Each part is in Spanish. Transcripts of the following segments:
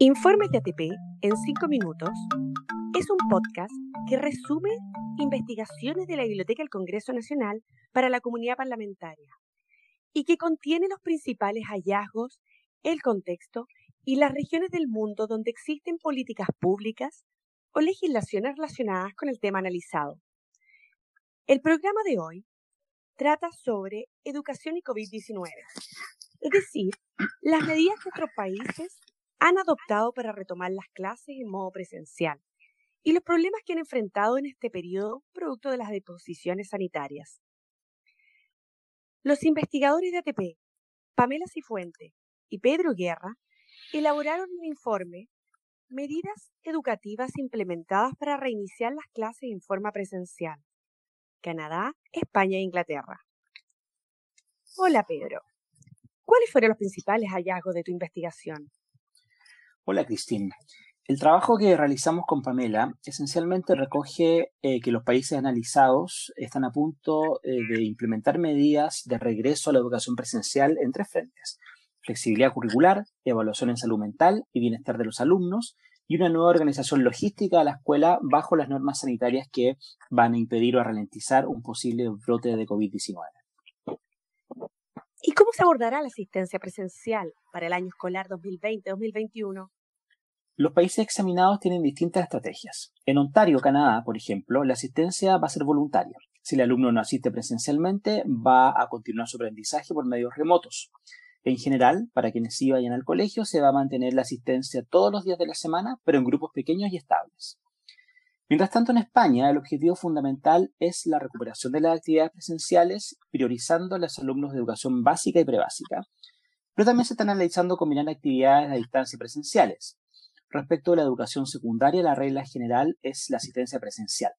Infórmate ATP en 5 minutos es un podcast que resume investigaciones de la Biblioteca del Congreso Nacional para la comunidad parlamentaria y que contiene los principales hallazgos, el contexto y las regiones del mundo donde existen políticas públicas o legislaciones relacionadas con el tema analizado. El programa de hoy trata sobre educación y COVID-19, es decir, las medidas que otros países han adoptado para retomar las clases en modo presencial y los problemas que han enfrentado en este periodo producto de las disposiciones sanitarias. Los investigadores de ATP, Pamela Cifuente y Pedro Guerra, elaboraron un informe Medidas educativas implementadas para reiniciar las clases en forma presencial. Canadá, España e Inglaterra. Hola Pedro. ¿Cuáles fueron los principales hallazgos de tu investigación? Hola, Cristina. El trabajo que realizamos con Pamela esencialmente recoge eh, que los países analizados están a punto eh, de implementar medidas de regreso a la educación presencial en tres frentes. Flexibilidad curricular, evaluación en salud mental y bienestar de los alumnos y una nueva organización logística de la escuela bajo las normas sanitarias que van a impedir o a ralentizar un posible brote de COVID-19. ¿Y cómo se abordará la asistencia presencial para el año escolar 2020-2021? Los países examinados tienen distintas estrategias. En Ontario, Canadá, por ejemplo, la asistencia va a ser voluntaria. Si el alumno no asiste presencialmente, va a continuar su aprendizaje por medios remotos. En general, para quienes sí vayan al colegio, se va a mantener la asistencia todos los días de la semana, pero en grupos pequeños y estables. Mientras tanto, en España, el objetivo fundamental es la recuperación de las actividades presenciales, priorizando a los alumnos de educación básica y prebásica, pero también se están analizando combinar actividades a distancia presenciales. Respecto a la educación secundaria, la regla general es la asistencia presencial.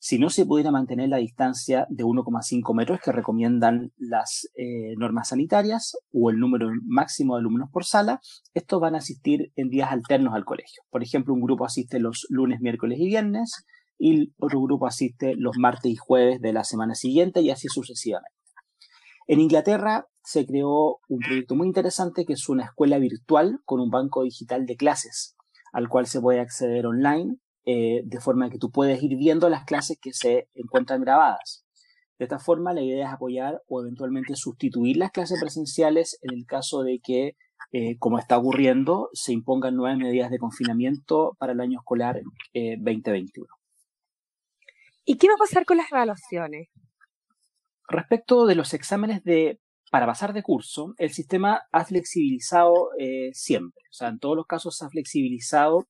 Si no se pudiera mantener la distancia de 1,5 metros que recomiendan las eh, normas sanitarias o el número máximo de alumnos por sala, estos van a asistir en días alternos al colegio. Por ejemplo, un grupo asiste los lunes, miércoles y viernes y otro grupo asiste los martes y jueves de la semana siguiente y así sucesivamente. En Inglaterra se creó un proyecto muy interesante que es una escuela virtual con un banco digital de clases al cual se puede acceder online, eh, de forma que tú puedes ir viendo las clases que se encuentran grabadas. De esta forma, la idea es apoyar o eventualmente sustituir las clases presenciales en el caso de que, eh, como está ocurriendo, se impongan nuevas medidas de confinamiento para el año escolar 2021. Eh, ¿Y qué va a pasar con las evaluaciones? Respecto de los exámenes de para pasar de curso, el sistema ha flexibilizado eh, siempre. O sea, en todos los casos se ha flexibilizado.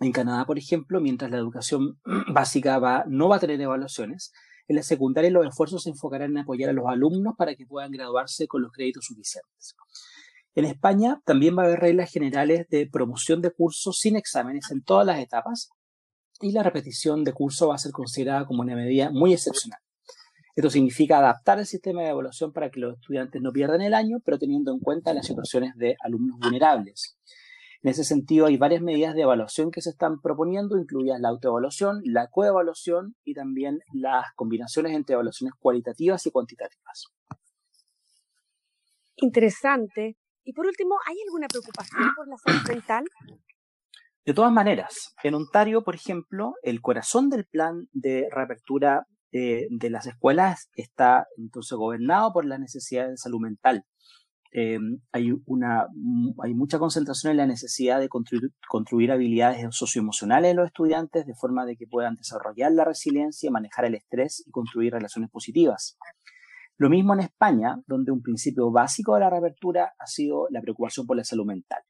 En Canadá, por ejemplo, mientras la educación básica no va a tener evaluaciones, en la secundaria los esfuerzos se enfocarán en apoyar a los alumnos para que puedan graduarse con los créditos suficientes. En España también va a haber reglas generales de promoción de cursos sin exámenes en todas las etapas y la repetición de curso va a ser considerada como una medida muy excepcional. Esto significa adaptar el sistema de evaluación para que los estudiantes no pierdan el año, pero teniendo en cuenta las situaciones de alumnos vulnerables. En ese sentido, hay varias medidas de evaluación que se están proponiendo, incluidas la autoevaluación, la coevaluación y también las combinaciones entre evaluaciones cualitativas y cuantitativas. Interesante. Y por último, ¿hay alguna preocupación por la salud mental? De todas maneras, en Ontario, por ejemplo, el corazón del plan de reapertura eh, de las escuelas está entonces gobernado por las necesidades de salud mental. Eh, hay, una, hay mucha concentración en la necesidad de construir, construir habilidades socioemocionales en los estudiantes de forma de que puedan desarrollar la resiliencia, manejar el estrés y construir relaciones positivas. Lo mismo en España, donde un principio básico de la reapertura ha sido la preocupación por la salud mental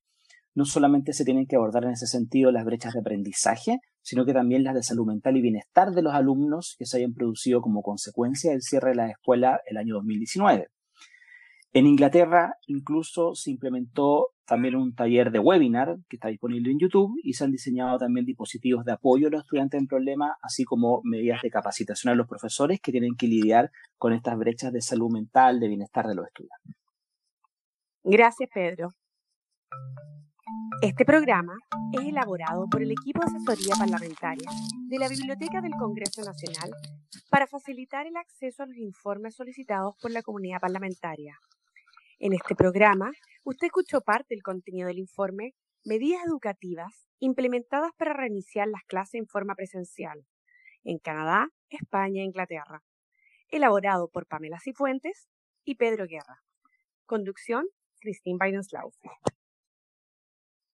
no solamente se tienen que abordar en ese sentido las brechas de aprendizaje, sino que también las de salud mental y bienestar de los alumnos que se hayan producido como consecuencia del cierre de la escuela el año 2019. En Inglaterra incluso se implementó también un taller de webinar que está disponible en YouTube y se han diseñado también dispositivos de apoyo a los estudiantes en problemas, así como medidas de capacitación a los profesores que tienen que lidiar con estas brechas de salud mental, de bienestar de los estudiantes. Gracias, Pedro. Este programa es elaborado por el equipo de asesoría parlamentaria de la Biblioteca del Congreso Nacional para facilitar el acceso a los informes solicitados por la comunidad parlamentaria. En este programa, usted escuchó parte del contenido del informe medidas educativas implementadas para reiniciar las clases en forma presencial en Canadá, España e Inglaterra. Elaborado por Pamela Cifuentes y Pedro Guerra. Conducción, Christine Weidenslauf.